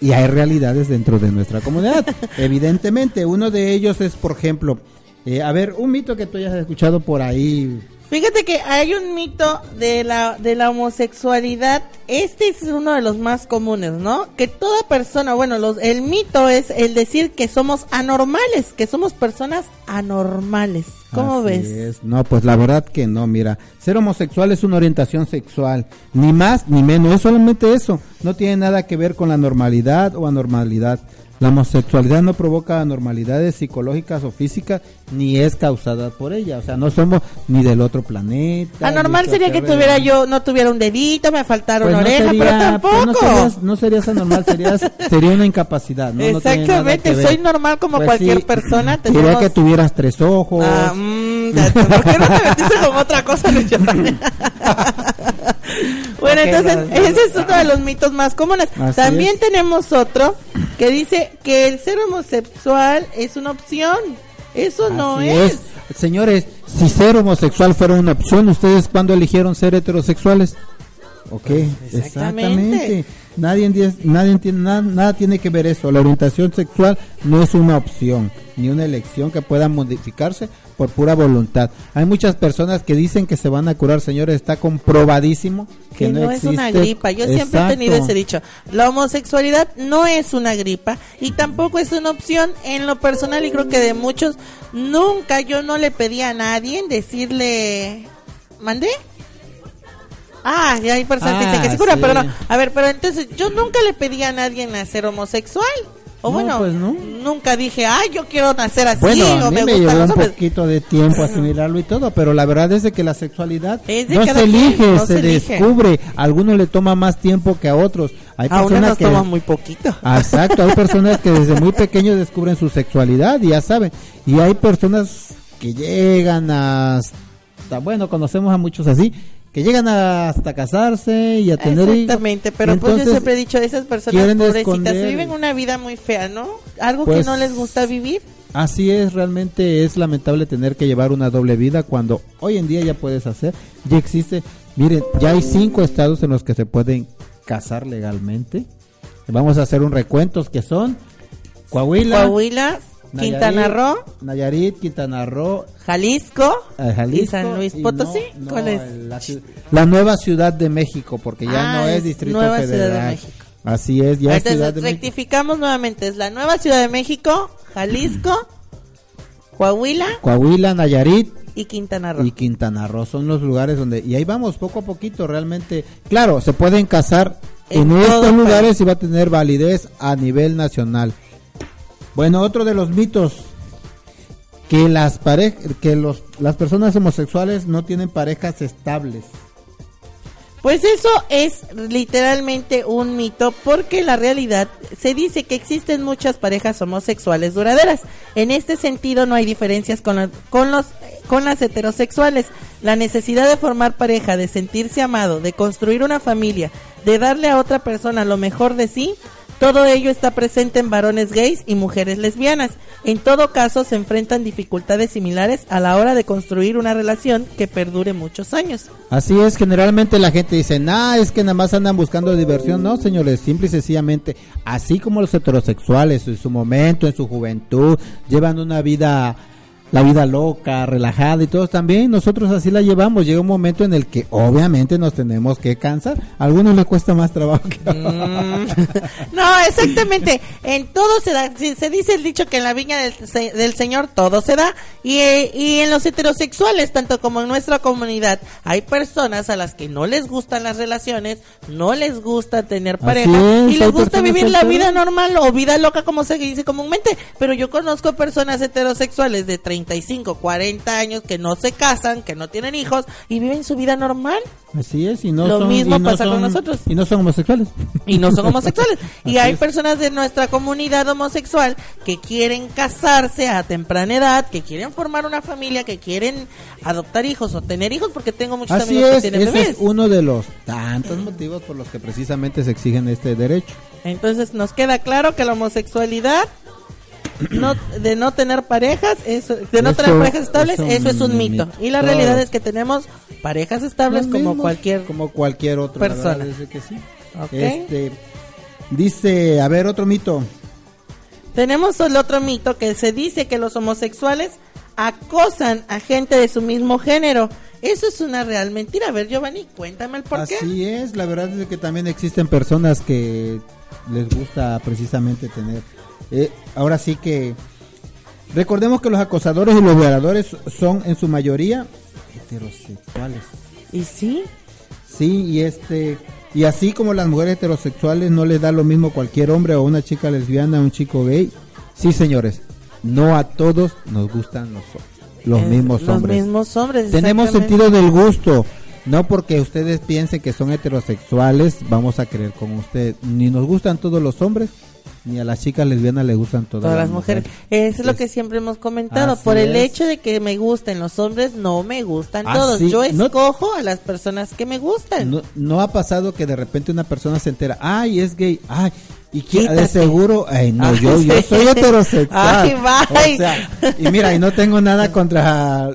y hay realidades dentro de nuestra comunidad. Evidentemente, uno de ellos es, por ejemplo, eh, a ver, un mito que tú hayas escuchado por ahí. Fíjate que hay un mito de la, de la homosexualidad. Este es uno de los más comunes, ¿no? Que toda persona, bueno, los, el mito es el decir que somos anormales, que somos personas anormales. ¿Cómo Así ves? es. No, pues la verdad que no, mira, ser homosexual es una orientación sexual, ni más ni menos, es solamente eso, no tiene nada que ver con la normalidad o anormalidad. La homosexualidad no provoca anormalidades psicológicas o físicas, ni es causada por ella, o sea, no somos ni del otro planeta. Anormal sería que tuviera yo, no tuviera un dedito, me faltara Pues una no oreja, sería- pero tampoco. pues no serías, no serías anormal, serías, sería una incapacidad. Exactamente, soy normal como Pues cualquier sí, persona. Sería Tenemos... que tuvieras tres ojos. Ah, mm, ¿Por qué no te metiste con otra cosa, Lucho? bueno, entonces, no, no, ese es uno de los mitos más comunes. También es. tenemos otro que dice que el ser homosexual es una opción. Eso no es. es. Señores, si ser homosexual fuera una opción, ¿ustedes cuándo eligieron ser heterosexuales? Ok, Pues, exactamente. Nadie, nadie nada, nada tiene que ver eso. La orientación sexual no es una opción, ni una elección que pueda modificarse por pura voluntad. Hay muchas personas que dicen que se van a curar, señores, está comprobadísimo que, que no, es una existe. gripa. Yo siempre he tenido ese dicho. La homosexualidad no es una gripa y tampoco es una opción en lo personal y creo que de muchos nunca yo no le pedí a nadie decirle ¿Mandé? Ah, ya hay personas que dicen que Ah, se cura, sí. pero no. A ver, pero entonces yo nunca le pedí a nadie nacer homosexual. O No, bueno, pues no. nunca dije, ay, yo quiero nacer así Bueno, a mí me llevó un poquito de tiempo asimilarlo y todo, pero la verdad es de que la sexualidad no se quien, elige, no se, se elige. descubre. A algunos le toma más tiempo que a otros. Hay A personas nos que toma muy poquito. Exacto, hay personas que desde muy pequeños descubren su sexualidad y ya saben. Y hay personas que llegan hasta, bueno, conocemos a muchos así, que llegan hasta casarse y a tener hijos. Exactamente, pero pues yo siempre he dicho, esas personas pobrecitas esconder. viven una vida muy fea, ¿no? Algo que Pues- no les gusta vivir. Así es, realmente es lamentable tener que llevar una doble vida cuando hoy en día ya puedes hacer, ya existe, miren, ya hay cinco estados en los que se pueden casar legalmente. Vamos a hacer un recuento que son Coahuila, Coahuila, Nayarit, Quintana Roo, Nayarit, Quintana Roo, Jalisco, eh, Jalisco y San Luis Potosí. no, ¿Cuál es? La, nueva Ciudad de México, porque ya Ah, no es es Distrito Nueva Ciudad de Federal. México. Así es, ya es Entonces, Ciudad de México. rectificamos nuevamente, es la nueva Ciudad de México, Jalisco, Coahuila Coahuila, Nayarit y Quintana Roo. y Quintana Roo son los lugares donde y ahí vamos poco a poquito realmente claro se pueden casar en, estos lugares y va a tener validez a nivel nacional bueno otro de los mitos que las parejas que los las personas homosexuales no tienen parejas estables Pues eso es literalmente un mito porque la realidad se dice que existen muchas parejas homosexuales duraderas. En este sentido no hay diferencias con, con los con las heterosexuales. La necesidad de formar pareja, de sentirse amado, de construir una familia, de darle a otra persona lo mejor de sí, todo ello está presente en varones gays y mujeres lesbianas. En todo caso, se enfrentan dificultades similares a la hora de construir una relación que perdure muchos años. Así es, generalmente la gente dice, nah, es que nada más andan buscando diversión. No, señores, simple y sencillamente, así como los heterosexuales en su momento, en su juventud, llevan una vida la vida loca, relajada y todos también nosotros así la llevamos. Llega un momento en el que obviamente nos tenemos que cansar. A algunos les cuesta más trabajo que a Mm. No, exactamente. En todo se da. Se, se dice el dicho que en la viña del, se- del Señor todo se da. Y, eh, y en los heterosexuales, tanto como en nuestra comunidad, hay personas a las que no les gustan las relaciones, no les gusta tener pareja es, y les gusta vivir la vida normal o vida loca, como se dice comúnmente. Pero yo conozco personas heterosexuales de 35, 40 años que no se casan, que no tienen hijos y viven su vida normal. Así es, y no Lo son, mismo no pasa con nosotros. Y no son homosexuales. y no son homosexuales. y hay es. personas de nuestra comunidad homosexual que quieren casarse a temprana edad, que quieren formar una familia, que quieren adoptar hijos o tener hijos, porque tengo muchos Así amigos que es, tienen ese bebés. es uno de los tantos motivos por los que precisamente se exigen este derecho. Entonces nos queda claro que la homosexualidad no, de no tener parejas, eso, de no Eso- tener parejas estables, eso eso, es un mito. mito. Y la realidad es que tenemos parejas estables como cualquier como cualquier otra persona. que sí. Este dice, a ver otro mito. Tenemos el otro mito que se dice que los homosexuales acosan a gente de su mismo género. Eso es una real mentira. A ver, Giovanni, cuéntame el por qué. Así es, la verdad es que también existen personas que les gusta precisamente tener. Eh, ahora sí que recordemos que los acosadores y los violadores son en su mayoría heterosexuales. ¿Y sí? Sí, y este y así como las mujeres heterosexuales no les da lo mismo cualquier hombre o una chica lesbiana o un chico gay. Sí, señores, no a todos nos gustan los los mismos los hombres. mismos hombres. Tenemos sentido del gusto. No porque ustedes piensen que son heterosexuales, vamos a creer con usted. Ni nos gustan todos los hombres, ni a las chicas lesbianas les gustan todas, Todas las mujeres. Eso es lo Es- que siempre hemos comentado. Así Por el es. hecho de que me gusten los hombres, no me gustan Ah, todos. Yo no- escojo a las personas que me gustan. No, no ha pasado que de repente una persona se entera, ay, es gay, ay, y que de seguro, ay, no, yo, yo soy heterosexual. Ay, bye. O sea, y mira, y no tengo nada contra,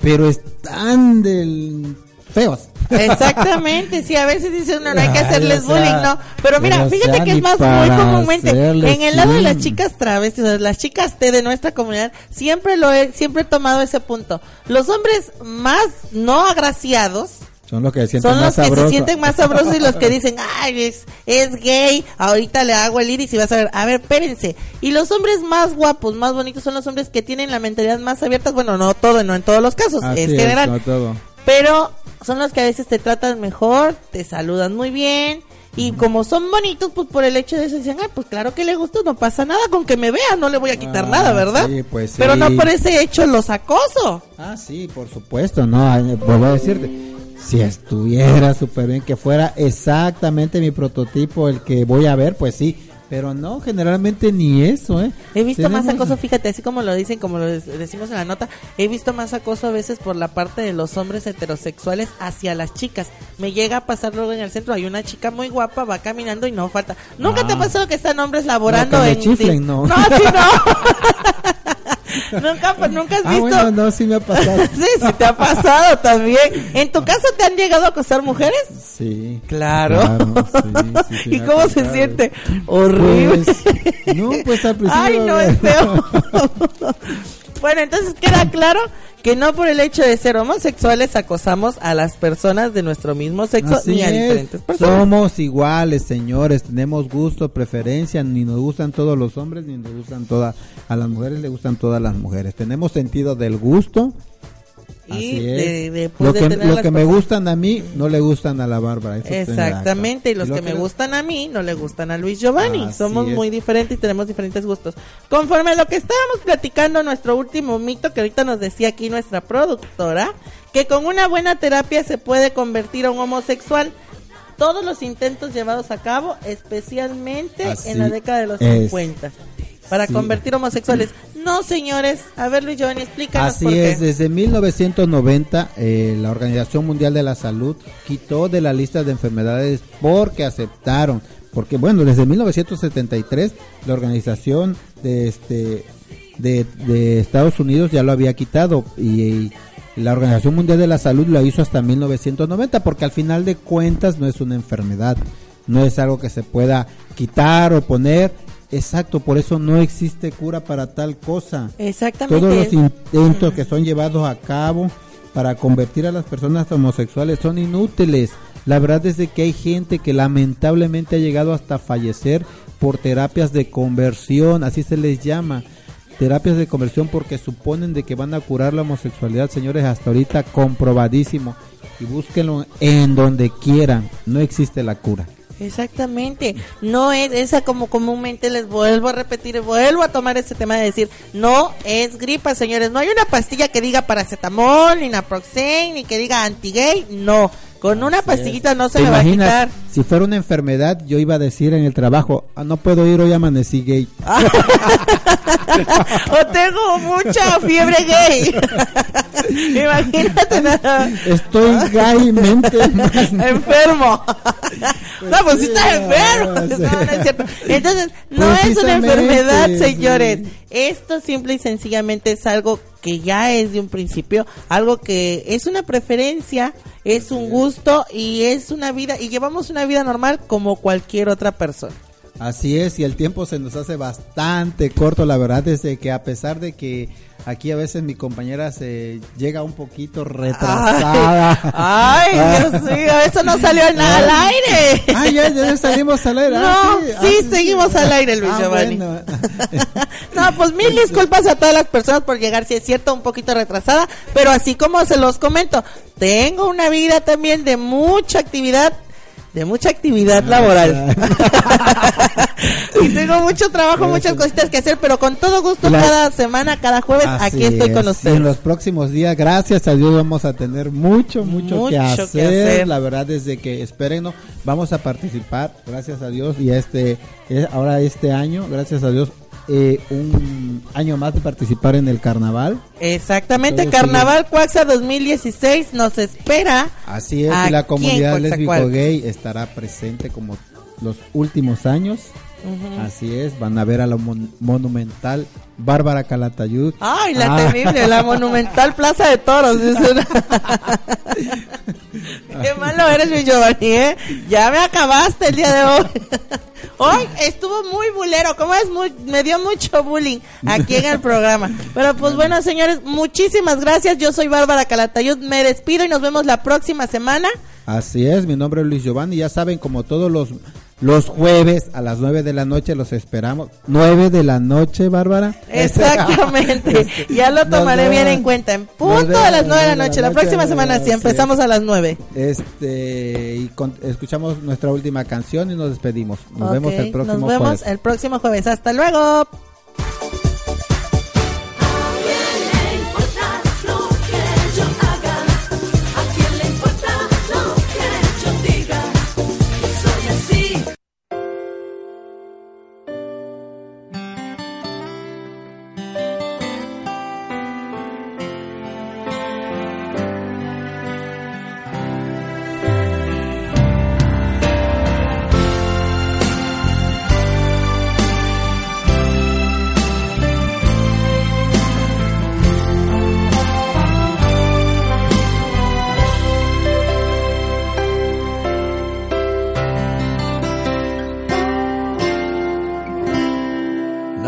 pero están del feos. Exactamente, sí, a veces dicen no, no hay que hacerles sea, bullying, no. Pero mira, pero, fíjate que es más muy comúnmente en el lado de las chicas travestis, o sea, las chicas T de nuestra comunidad, siempre lo he, siempre he tomado ese punto. Los hombres más no agraciados Son los que se sienten son más los que sabrosos. se sienten más sabrosos y los que dicen, ay, es, es gay, ahorita le hago el iris y vas a ver, a ver, espérense. Y los hombres más guapos, más bonitos son los hombres que tienen la mentalidad más abierta, bueno, no todo, no en todos los casos, Así es es, general. no todo. Pero son los que a veces te tratan mejor, te saludan muy bien. Y como son bonitos, pues por el hecho de eso dicen, ay, pues claro que le gusta, no pasa nada, con que me vea, no le voy a quitar Ah, nada, ¿verdad? sí, pues Pero no sí. por ese hecho los acoso. Ah, sí, por supuesto, no, ay, vuelvo a decirte, si estuviera súper bien que fuera exactamente mi prototipo el que voy a ver, pues sí, pero no, generalmente ni eso, ¿eh? He visto más acoso, fíjate, así como lo dicen, como lo decimos en la nota, he visto más acoso a veces por la parte de los hombres heterosexuales hacia las chicas. Me llega a pasar luego en el centro, hay una chica muy guapa, va caminando y no falta. ¿Nunca te ha Ah. pasado que están hombres laborando No, que me en... chiflen, no. No, sí, no. nunca, pues, nunca has Ah, visto... bueno, no, sí me ha pasado. sí, sí te ha pasado también. ¿En tu caso te han llegado a acosar mujeres? Sí. Claro. sí, sí, sí ¿Y cómo se siente? Horrible. Pues, no, pues al principio. Ay, no, es feo. Bueno, entonces queda claro que no por el hecho de ser homosexuales acosamos a las personas de nuestro mismo sexo Así ni a es. diferentes personas. Somos iguales, señores. Tenemos gusto, preferencia. Ni nos gustan todos los hombres, ni nos gustan todas. A las mujeres le gustan todas las mujeres. Tenemos sentido del gusto. Y de- es. de, pues, lo de que, tener lo las que me gustan a mí no le gustan a la Bárbara. Exactamente, y los lo que me gustan a mí no le gustan a Luis Giovanni. Somos muy diferentes y tenemos diferentes gustos. Conforme a lo que estábamos platicando, nuestro último mito que ahorita nos decía aquí nuestra productora, que con una buena terapia se puede convertir a un homosexual. Todos los intentos llevados a cabo, especialmente Así en la década de los es. 50, para Sí. convertir homosexuales. No, señores, a ver Luis Giovanni, explícanos Así por qué. es, desde 1990 eh, la Organización Mundial de la Salud quitó de la lista de enfermedades porque aceptaron, porque bueno, desde 1973 la organización de este de, de Estados Unidos ya lo había quitado y, y la Organización Mundial de la Salud lo hizo hasta 1990 porque al final de cuentas no es una enfermedad, no es algo que se pueda quitar o poner Exacto, por eso no existe cura para tal cosa. Exactamente. Todos los intentos que son llevados a cabo para convertir a las personas homosexuales son inútiles. La verdad es de que hay gente que lamentablemente ha llegado hasta fallecer por terapias de conversión, así se les llama. Terapias de conversión porque suponen de que van a curar la homosexualidad, señores, hasta ahorita comprobadísimo. Y búsquenlo en donde quieran, no existe la cura. Exactamente, no es esa como comúnmente les vuelvo a repetir, vuelvo a tomar ese tema de decir, no es gripa, señores, no hay una pastilla que diga paracetamol, ni naproxen, ni que diga anti-gay, no, con una pastillita no se ¿Te le va a quitar. Si fuera una enfermedad, yo iba a decir en el trabajo, "Ah, no puedo ir hoy amanecí gay. o tengo mucha fiebre gay. Imagínate nada. Estoy gaymente enfermo. no, pues sí estás enfermo. No, no es cierto. Entonces, no es una enfermedad, señores. Esto simple y sencillamente es algo que ya es de un principio, algo que es una preferencia, es un gusto y es una vida, y llevamos una vida normal como cualquier otra persona. Así es, y el tiempo se nos hace bastante corto, la verdad es de que a pesar de que aquí a veces mi compañera se llega un poquito retrasada. Ay, Dios mío, eso no salió al, al aire. Ay, ya, ya salimos al aire. No, Ah, sí, ah, seguimos al aire, Luis Ah, Giovanni. bueno. No, pues mil disculpas a todas las personas por llegar, si es cierto, un poquito retrasada, pero así como se los comento, tengo una vida también de mucha actividad, de mucha actividad Ah, laboral. y tengo mucho trabajo, muchas cositas que hacer, pero con todo gusto La- cada semana, cada jueves, Así aquí estoy con ustedes. en los próximos días, gracias a Dios, vamos a tener mucho, mucho, Mucho que, que hacer. hacer. La verdad, desde que espérenos, vamos a participar, gracias a Dios, y este, eh, ahora este año, gracias a Dios, eh, un año más de participar en el carnaval. Exactamente, Entonces, Carnaval Cuaxa 2016 nos espera. Así es, y la comunidad lésbico Coatzacoalcos. gay estará presente como los últimos años. Así es, van a ver a la mon- monumental Bárbara Calatayud. Ay, la Ah. temible, la monumental Plaza de Toros. Qué malo eres, mi Giovanni, ¿eh? Ya me acabaste el día de hoy. Hoy estuvo muy bulero, como es? Muy, me dio mucho bullying aquí en el programa. Pero pues bueno, señores, muchísimas gracias. Yo soy Bárbara Calatayud. Me despido y nos vemos la próxima semana. Así es, mi nombre es Luis Giovanni. Ya saben, como todos los, los jueves a las 9 de la noche los esperamos. 9 de la noche, Bárbara. Exactamente. Ya lo tomaré bien en cuenta. En punto de las nueve de la noche. La próxima semana sí, empezamos a las nueve. Este, y con- escuchamos nuestra última canción y nos despedimos. Nos vemos el próximo Nos vemos jueves. el próximo jueves. Hasta luego.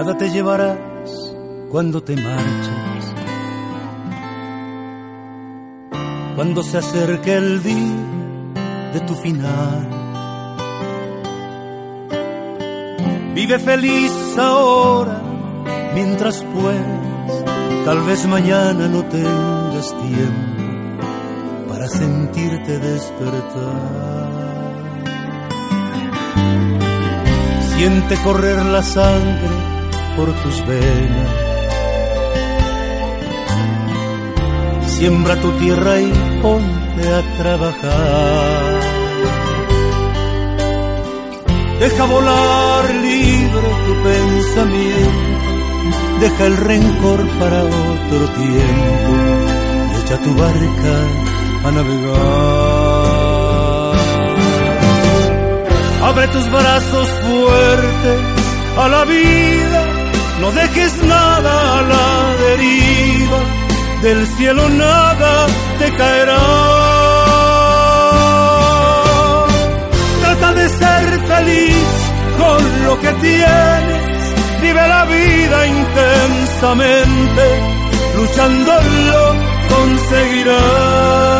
Nada te llevarás cuando te marches. Cuando se acerque el día de tu final. Vive feliz ahora mientras puedas. Tal vez mañana no tengas tiempo para sentirte despertar. Siente correr la sangre por tus venas. Siembra tu tierra y ponte a trabajar. Deja volar libre tu pensamiento. Deja el rencor para otro tiempo. Echa tu barca a navegar. Abre tus brazos fuertes a la vida, no dejes nada a la deriva, del cielo nada te caerá. Trata de ser feliz con lo que tienes, vive la vida intensamente, luchándolo conseguirás.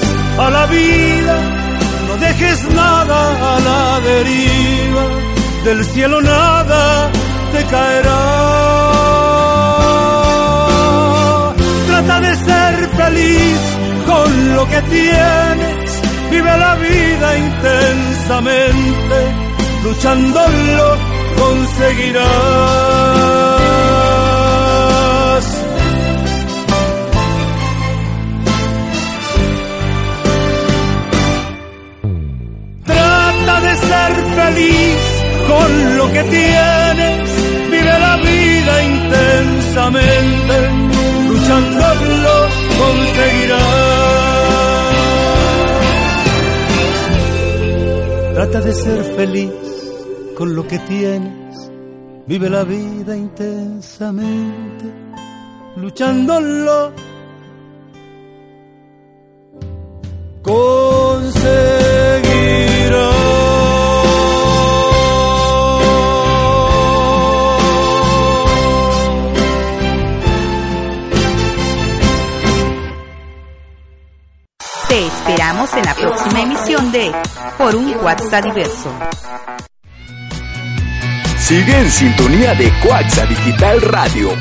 a la vida, no dejes nada a la deriva, del cielo nada te caerá. Trata de ser feliz con lo que tienes, vive la vida intensamente, luchándolo conseguirás. Ser feliz con lo que tienes, vive la vida intensamente, luchándolo conseguirás. Trata de ser feliz con lo que tienes, vive la vida intensamente, luchándolo Te esperamos en la próxima emisión de Por un WhatsApp diverso. Sigue en sintonía de Coaxa Digital Radio.